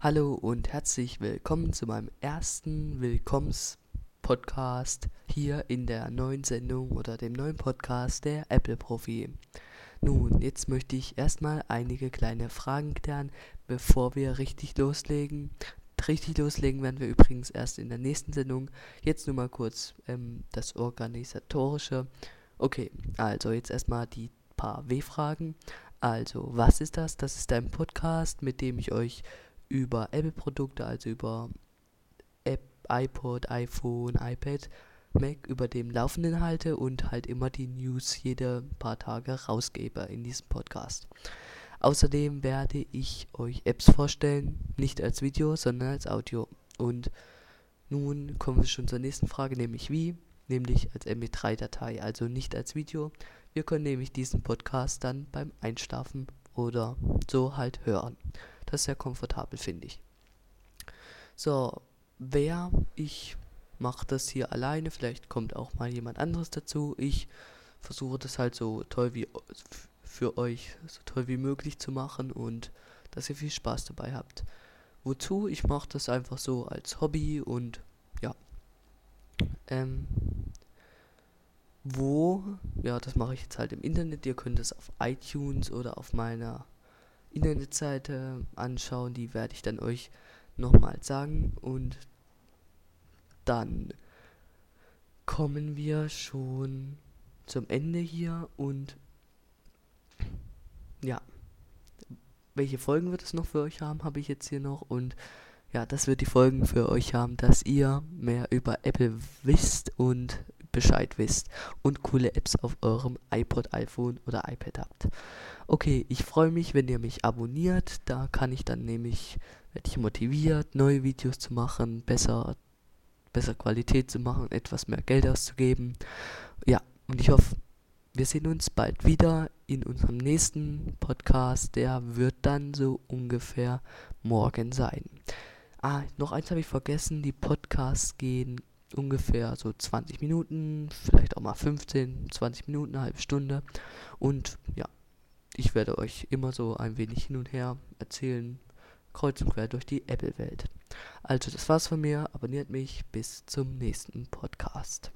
Hallo und herzlich willkommen zu meinem ersten Willkommens-Podcast hier in der neuen Sendung oder dem neuen Podcast der Apple Profi. Nun, jetzt möchte ich erstmal einige kleine Fragen klären, bevor wir richtig loslegen. Richtig loslegen werden wir übrigens erst in der nächsten Sendung. Jetzt nur mal kurz ähm, das Organisatorische. Okay, also jetzt erstmal die paar W-Fragen. Also, was ist das? Das ist ein Podcast, mit dem ich euch über Apple-Produkte, also über App, iPod, iPhone, iPad, Mac über dem Laufenden halte und halt immer die News jede paar Tage rausgebe in diesem Podcast. Außerdem werde ich euch Apps vorstellen, nicht als Video, sondern als Audio. Und nun kommen wir schon zur nächsten Frage, nämlich wie? Nämlich als MP3-Datei, also nicht als Video. Wir können nämlich diesen Podcast dann beim Einschlafen oder so halt hören. Das ist sehr komfortabel, finde ich. So, wer ich mache das hier alleine, vielleicht kommt auch mal jemand anderes dazu. Ich versuche das halt so toll wie für euch so toll wie möglich zu machen und dass ihr viel Spaß dabei habt. Wozu? Ich mache das einfach so als Hobby und ja. Ähm, wo? Ja, das mache ich jetzt halt im Internet. Ihr könnt es auf iTunes oder auf meiner Internetseite anschauen. Die werde ich dann euch nochmal sagen. Und dann kommen wir schon zum Ende hier und ja, welche Folgen wird es noch für euch haben, habe ich jetzt hier noch und ja, das wird die Folgen für euch haben, dass ihr mehr über Apple wisst und Bescheid wisst und coole Apps auf eurem iPod, iPhone oder iPad habt. Okay, ich freue mich, wenn ihr mich abonniert. Da kann ich dann nämlich, werde ich motiviert, neue Videos zu machen, besser, besser Qualität zu machen, etwas mehr Geld auszugeben. Ja, und ich hoffe, wir sehen uns bald wieder in unserem nächsten Podcast. Der wird dann so ungefähr morgen sein. Ah, noch eins habe ich vergessen. Die Podcasts gehen ungefähr so 20 Minuten, vielleicht auch mal 15, 20 Minuten, eine halbe Stunde. Und ja, ich werde euch immer so ein wenig hin und her erzählen, kreuz und quer durch die Apple-Welt. Also, das war's von mir. Abonniert mich. Bis zum nächsten Podcast.